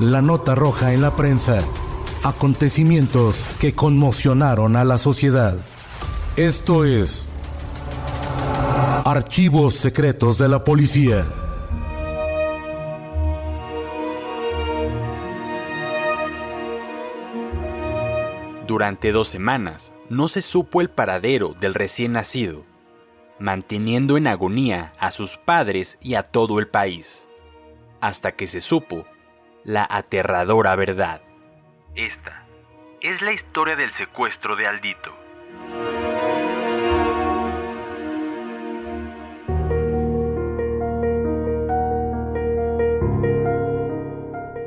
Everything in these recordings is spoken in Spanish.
La nota roja en la prensa. Acontecimientos que conmocionaron a la sociedad. Esto es Archivos Secretos de la Policía. Durante dos semanas no se supo el paradero del recién nacido, manteniendo en agonía a sus padres y a todo el país, hasta que se supo la aterradora verdad. Esta es la historia del secuestro de Aldito.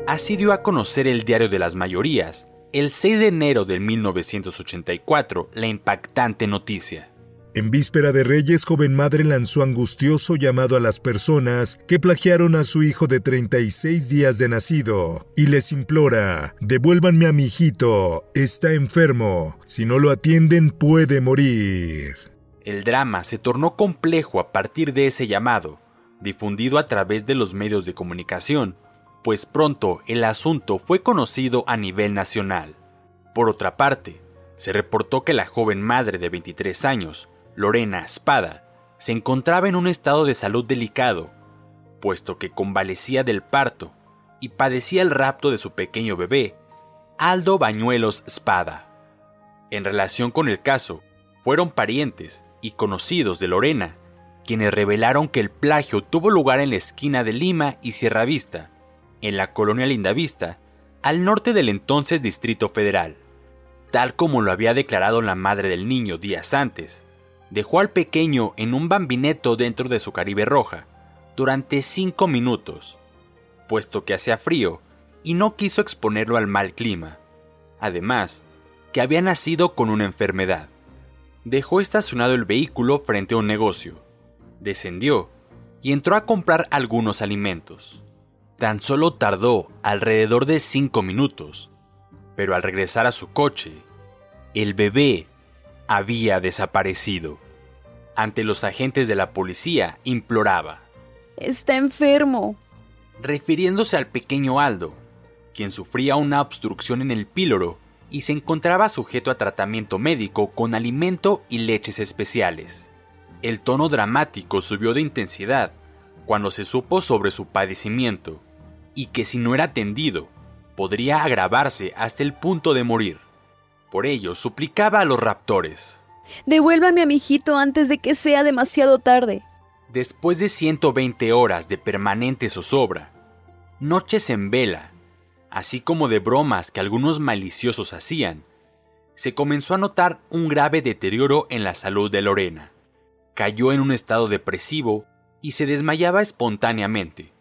Así dio a conocer el diario de las mayorías, el 6 de enero de 1984, la impactante noticia. En víspera de Reyes, joven madre lanzó angustioso llamado a las personas que plagiaron a su hijo de 36 días de nacido y les implora, devuélvanme a mi hijito, está enfermo, si no lo atienden puede morir. El drama se tornó complejo a partir de ese llamado, difundido a través de los medios de comunicación, pues pronto el asunto fue conocido a nivel nacional. Por otra parte, se reportó que la joven madre de 23 años, Lorena Espada, se encontraba en un estado de salud delicado, puesto que convalecía del parto y padecía el rapto de su pequeño bebé, Aldo Bañuelos Espada. En relación con el caso, fueron parientes y conocidos de Lorena quienes revelaron que el plagio tuvo lugar en la esquina de Lima y Sierra Vista, en la colonia Lindavista, al norte del entonces Distrito Federal. Tal como lo había declarado la madre del niño días antes, dejó al pequeño en un bambineto dentro de su Caribe Roja durante cinco minutos, puesto que hacía frío y no quiso exponerlo al mal clima. Además, que había nacido con una enfermedad. Dejó estacionado el vehículo frente a un negocio, descendió y entró a comprar algunos alimentos. Tan solo tardó alrededor de cinco minutos, pero al regresar a su coche, el bebé había desaparecido. Ante los agentes de la policía imploraba. Está enfermo. Refiriéndose al pequeño Aldo, quien sufría una obstrucción en el píloro y se encontraba sujeto a tratamiento médico con alimento y leches especiales. El tono dramático subió de intensidad cuando se supo sobre su padecimiento y que si no era atendido, podría agravarse hasta el punto de morir. Por ello, suplicaba a los raptores. Devuélvanme a mi hijito antes de que sea demasiado tarde. Después de 120 horas de permanente zozobra, noches en vela, así como de bromas que algunos maliciosos hacían, se comenzó a notar un grave deterioro en la salud de Lorena. Cayó en un estado depresivo y se desmayaba espontáneamente.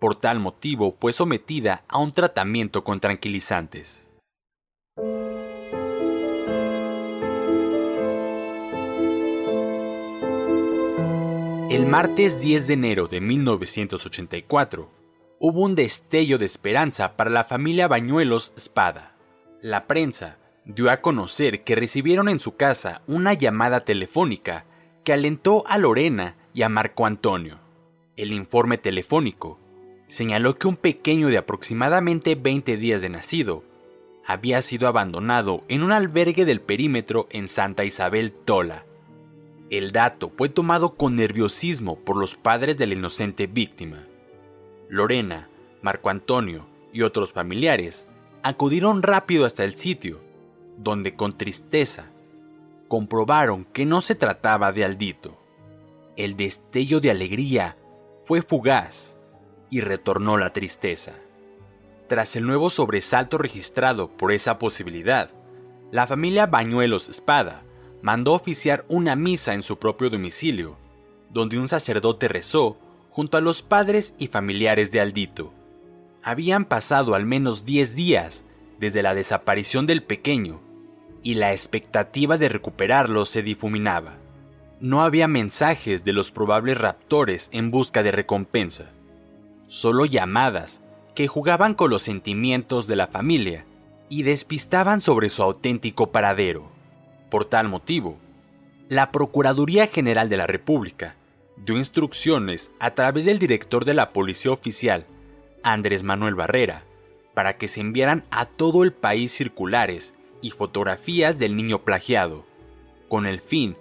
Por tal motivo fue sometida a un tratamiento con tranquilizantes. El martes 10 de enero de 1984 hubo un destello de esperanza para la familia Bañuelos Espada. La prensa dio a conocer que recibieron en su casa una llamada telefónica que alentó a Lorena y a Marco Antonio. El informe telefónico señaló que un pequeño de aproximadamente 20 días de nacido había sido abandonado en un albergue del perímetro en Santa Isabel Tola, El dato fue tomado con nerviosismo por los padres de la inocente víctima. Lorena, Marco Antonio y otros familiares acudieron rápido hasta el sitio, donde con tristeza comprobaron que no se trataba de Aldito. El destello de alegría fue fugaz y retornó la tristeza. Tras el nuevo sobresalto registrado por esa posibilidad, la familia Bañuelos Espada mandó oficiar una misa en su propio domicilio, donde un sacerdote rezó junto a los padres y familiares de Aldito. Habían pasado al menos 10 días desde la desaparición del pequeño y la expectativa de recuperarlo se difuminaba. No había mensajes de los probables raptores en busca de recompensa, solo llamadas que jugaban con los sentimientos de la familia y despistaban sobre su auténtico paradero. Por tal motivo, la Procuraduría General de la República dio instrucciones a través del director de la Policía Oficial, Andrés Manuel Barrera, para que se enviaran a todo el país circulares y fotografías del niño plagiado, con el fin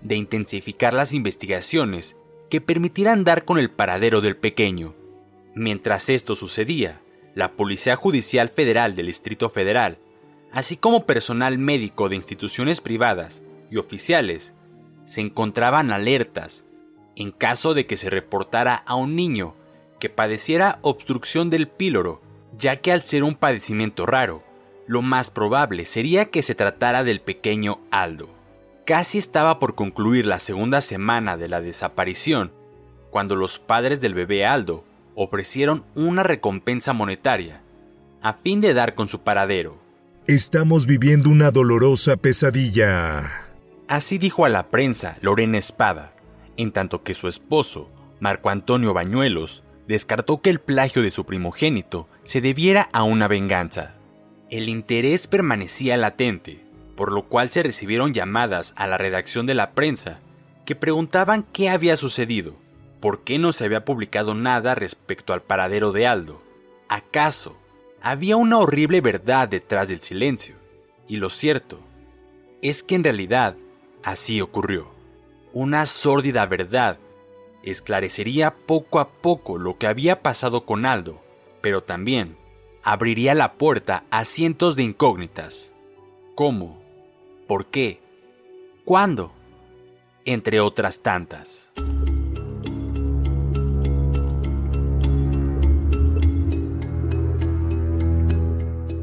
de intensificar las investigaciones que permitieran dar con el paradero del pequeño. Mientras esto sucedía, la Policía Judicial Federal del Distrito Federal, así como personal médico de instituciones privadas y oficiales, se encontraban alertas en caso de que se reportara a un niño que padeciera obstrucción del píloro, ya que al ser un padecimiento raro, lo más probable sería que se tratara del pequeño Aldo. Casi estaba por concluir la segunda semana de la desaparición, cuando los padres del bebé Aldo ofrecieron una recompensa monetaria, a fin de dar con su paradero. Estamos viviendo una dolorosa pesadilla. Así dijo a la prensa Lorena Espada, en tanto que su esposo, Marco Antonio Bañuelos, descartó que el plagio de su primogénito se debiera a una venganza. El interés permanecía latente, por lo cual se recibieron llamadas a la redacción de la prensa que preguntaban qué había sucedido, por qué no se había publicado nada respecto al paradero de Aldo. ¿Acaso había una horrible verdad detrás del silencio? Y lo cierto es que en realidad así ocurrió. Una sórdida verdad esclarecería poco a poco lo que había pasado con Aldo, pero también abriría la puerta a cientos de incógnitas. ¿Cómo? ¿Por qué? ¿Cuándo? Entre otras tantas.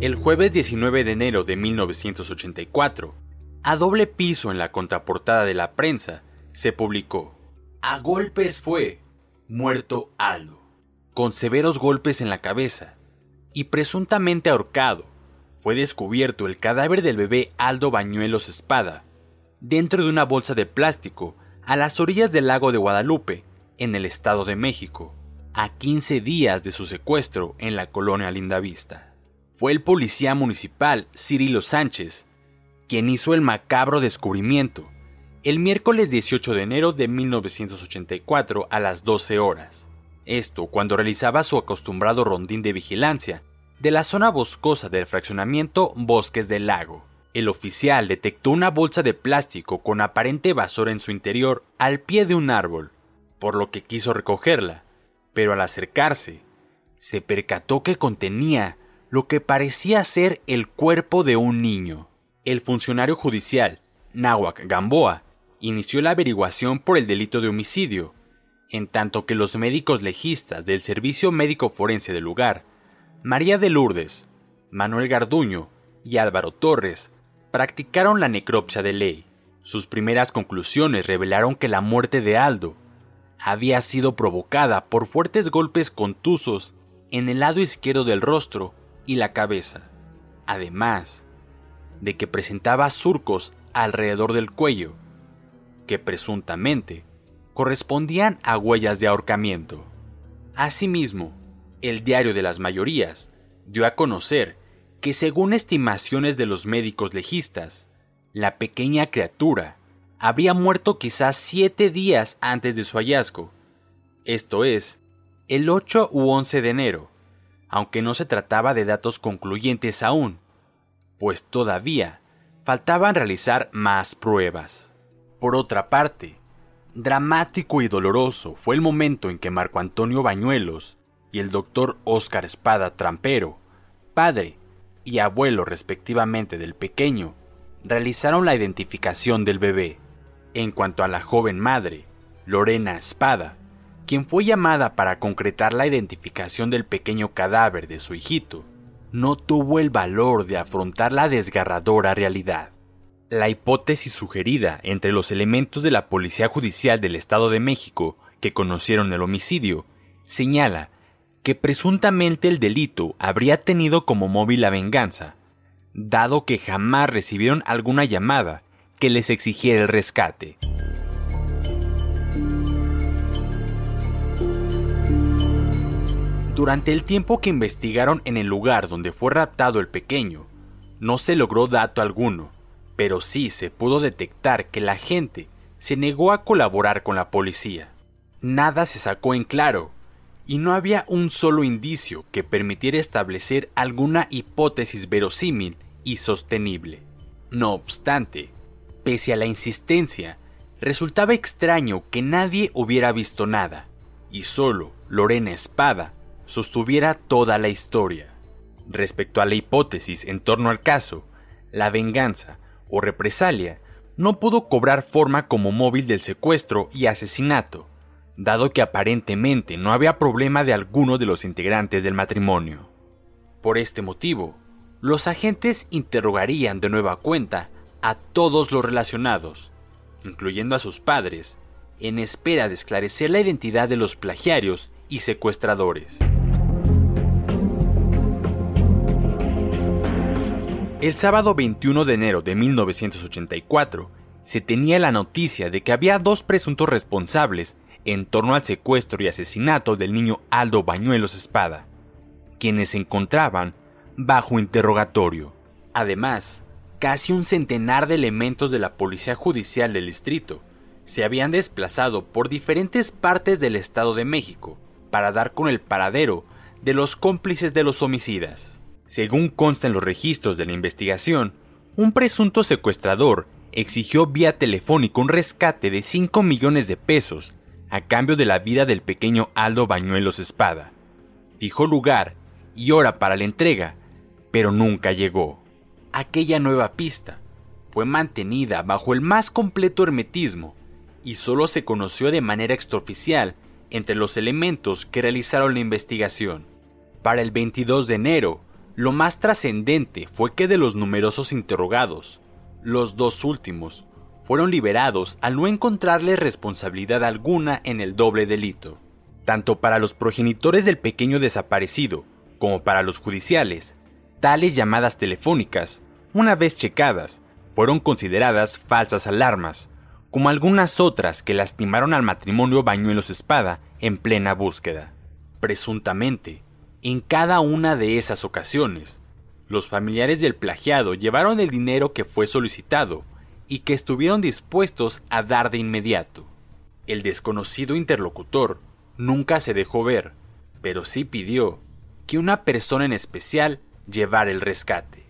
El jueves 19 de enero de 1984, a doble piso en la contraportada de la prensa, se publicó A golpes fue muerto Aldo, con severos golpes en la cabeza, y presuntamente ahorcado, fue descubierto el cadáver del bebé Aldo Bañuelos Espada, dentro de una bolsa de plástico a las orillas del lago de Guadalupe, en el Estado de México, a 15 días de su secuestro en la colonia Lindavista. Fue el policía municipal Cirilo Sánchez quien hizo el macabro descubrimiento el miércoles 18 de enero de 1984 a las 12 horas. Esto cuando realizaba su acostumbrado rondín de vigilancia de la zona boscosa del fraccionamiento Bosques del Lago. El oficial detectó una bolsa de plástico con aparente basura en su interior al pie de un árbol, por lo que quiso recogerla, pero al acercarse, se percató que contenía lo que parecía ser el cuerpo de un niño. El funcionario judicial, Nahuac Gamboa, inició la averiguación por el delito de homicidio, en tanto que los médicos legistas del Servicio Médico Forense del lugar, María de Lourdes, Manuel Garduño y Álvaro Torres, practicaron la necropsia de ley. Sus primeras conclusiones revelaron que la muerte de Aldo había sido provocada por fuertes golpes contusos en el lado izquierdo del rostro y la cabeza, además de que presentaba surcos alrededor del cuello, que presuntamente correspondían a huellas de ahorcamiento. Asimismo, el diario de las mayorías dio a conocer que según estimaciones de los médicos legistas, la pequeña criatura habría muerto quizás siete días antes de su hallazgo, esto es, el 8 u 11 de enero, aunque no se trataba de datos concluyentes aún, pues todavía faltaban realizar más pruebas. Por otra parte, dramático y doloroso fue el momento en que Marco Antonio Bañuelos y el doctor Óscar Espada Trampero, padre y abuelo respectivamente del pequeño, realizaron la identificación del bebé. En cuanto a la joven madre, Lorena Espada, quien fue llamada para concretar la identificación del pequeño cadáver de su hijito, no tuvo el valor de afrontar la desgarradora realidad. La hipótesis sugerida entre los elementos de la Policía Judicial del Estado de México que conocieron el homicidio señala que presuntamente el delito habría tenido como móvil la venganza, dado que jamás recibieron alguna llamada que les exigiera el rescate. Durante el tiempo que investigaron en el lugar donde fue raptado el pequeño, no se logró dato alguno, pero sí se pudo detectar que la gente se negó a colaborar con la policía. Nada se sacó en claro, y no había un solo indicio que permitiera establecer alguna hipótesis verosímil y sostenible. No obstante, pese a la insistencia, resultaba extraño que nadie hubiera visto nada, y solo Lorena Espada sostuviera toda la historia. Respecto a la hipótesis en torno al caso, la venganza o represalia no pudo cobrar forma como móvil del secuestro y asesinato, dado que aparentemente no había problema de alguno de los integrantes del matrimonio. Por este motivo, los agentes interrogarían de nueva cuenta a todos los relacionados, incluyendo a sus padres, en espera de esclarecer la identidad de los plagiarios y secuestradores. El sábado 21 de enero de 1984 se tenía la noticia de que había dos presuntos responsables en torno al secuestro y asesinato del niño Aldo Bañuelos Espada, quienes se encontraban bajo interrogatorio. Además, casi un centenar de elementos de la Policía Judicial del Distrito se habían desplazado por diferentes partes del Estado de México para dar con el paradero de los cómplices de los homicidas. Según consta en los registros de la investigación, un presunto secuestrador exigió vía telefónica un rescate de 5 millones de pesos a cambio de la vida del pequeño Aldo Bañuelos Espada. Fijó lugar y hora para la entrega, pero nunca llegó. Aquella nueva pista fue mantenida bajo el más completo hermetismo y solo se conoció de manera extraoficial entre los elementos que realizaron la investigación. Para el 22 de enero, lo más trascendente fue que de los numerosos interrogados, los dos últimos fueron liberados al no encontrarle responsabilidad alguna en el doble delito. Tanto para los progenitores del pequeño desaparecido como para los judiciales, tales llamadas telefónicas, una vez checadas, fueron consideradas falsas alarmas, como algunas otras que lastimaron al matrimonio Bañuelos Espada en plena búsqueda. Presuntamente, en cada una de esas ocasiones, los familiares del plagiado llevaron el dinero que fue solicitado y que estuvieron dispuestos a dar de inmediato. El desconocido interlocutor nunca se dejó ver, pero sí pidió que una persona en especial llevara el rescate.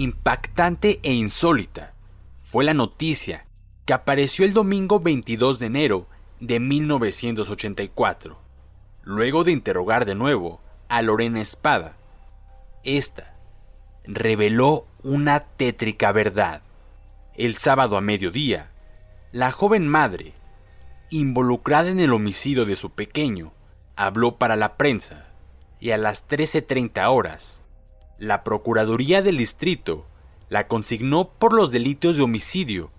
Impactante e insólita fue la noticia que apareció el domingo 22 de enero de 1984, luego de interrogar de nuevo a Lorena Espada. Esta reveló una tétrica verdad. El sábado a mediodía, la joven madre, involucrada en el homicidio de su pequeño, habló para la prensa y a las 13.30 horas, la Procuraduría del Distrito la consignó por los delitos de homicidio,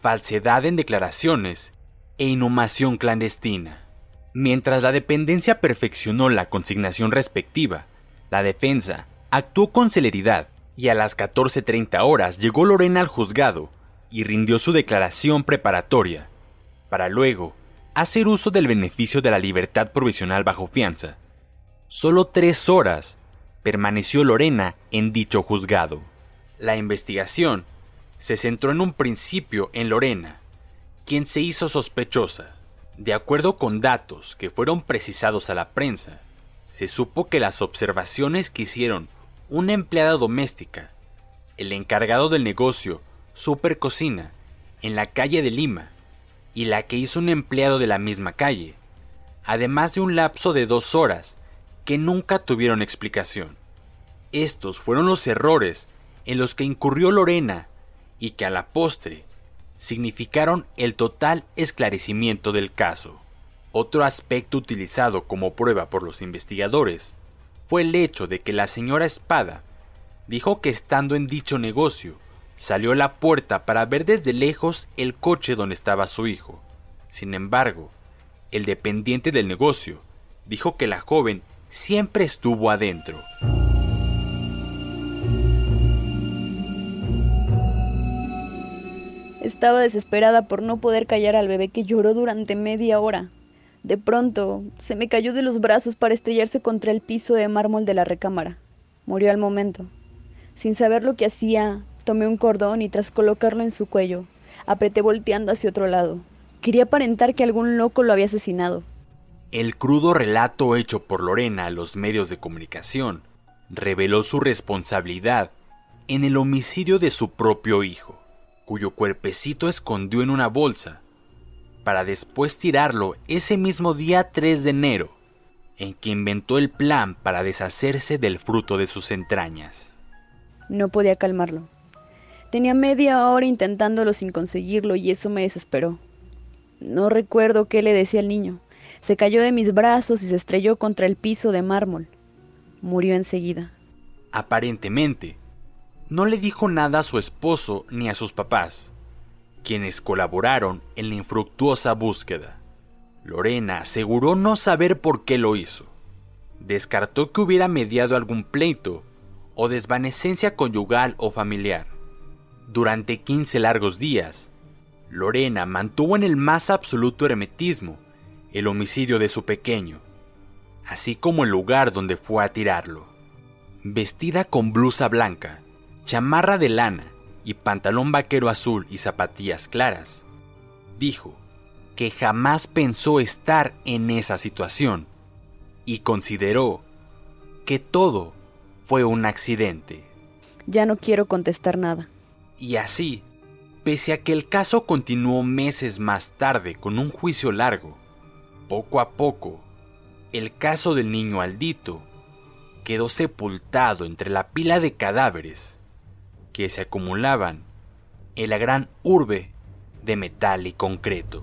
falsedad en declaraciones e inhumación clandestina. Mientras la dependencia perfeccionó la consignación respectiva, la defensa actuó con celeridad y a las 14.30 horas llegó Lorena al juzgado y rindió su declaración preparatoria, para luego hacer uso del beneficio de la libertad provisional bajo fianza. Solo tres horas permaneció Lorena en dicho juzgado. La investigación se centró en un principio en Lorena, quien se hizo sospechosa. De acuerdo con datos que fueron precisados a la prensa, se supo que las observaciones que hicieron una empleada doméstica, el encargado del negocio Super Cocina, en la calle de Lima, y la que hizo un empleado de la misma calle, además de un lapso de dos horas que nunca tuvieron explicación. Estos fueron los errores en los que incurrió Lorena y que a la postre significaron el total esclarecimiento del caso. Otro aspecto utilizado como prueba por los investigadores fue el hecho de que la señora Espada dijo que estando en dicho negocio salió a la puerta para ver desde lejos el coche donde estaba su hijo. Sin embargo, el dependiente del negocio dijo que la joven siempre estuvo adentro. Estaba desesperada por no poder callar al bebé que lloró durante media hora. De pronto, se me cayó de los brazos para estrellarse contra el piso de mármol de la recámara. Murió al momento. Sin saber lo que hacía, tomé un cordón y tras colocarlo en su cuello, apreté volteando hacia otro lado. Quería aparentar que algún loco lo había asesinado. El crudo relato hecho por Lorena a los medios de comunicación reveló su responsabilidad en el homicidio de su propio hijo, cuyo cuerpecito escondió en una bolsa para después tirarlo ese mismo día 3 de enero, en que inventó el plan para deshacerse del fruto de sus entrañas. No podía calmarlo. Tenía media hora intentándolo sin conseguirlo y eso me desesperó. No recuerdo qué le decía al niño. Se cayó de mis brazos y se estrelló contra el piso de mármol. Murió enseguida. Aparentemente, no le dijo nada a su esposo ni a sus papás quienes colaboraron en la infructuosa búsqueda. Lorena aseguró no saber por qué lo hizo. Descartó que hubiera mediado algún pleito o desvanecencia conyugal o familiar. Durante 15 largos días, Lorena mantuvo en el más absoluto hermetismo el homicidio de su pequeño, así como el lugar donde fue a tirarlo. Vestida con blusa blanca, chamarra de lana y pantalón vaquero azul y zapatillas claras, dijo que jamás pensó estar en esa situación y consideró que todo fue un accidente. Ya no quiero contestar nada. Y así, pese a que el caso continuó meses más tarde con un juicio largo, poco a poco, el caso del niño Aldito quedó sepultado entre la pila de cadáveres que se acumulaban en la gran urbe de metal y concreto.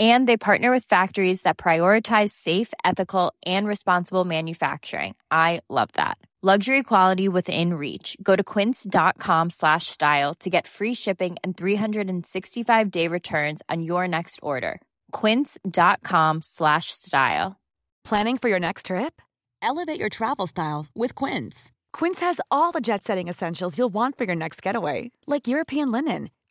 And they partner with factories that prioritize safe, ethical, and responsible manufacturing. I love that. Luxury quality within reach. Go to quince.com slash style to get free shipping and 365 day returns on your next order. Quince.com slash style. Planning for your next trip? Elevate your travel style with Quince. Quince has all the jet setting essentials you'll want for your next getaway, like European linen,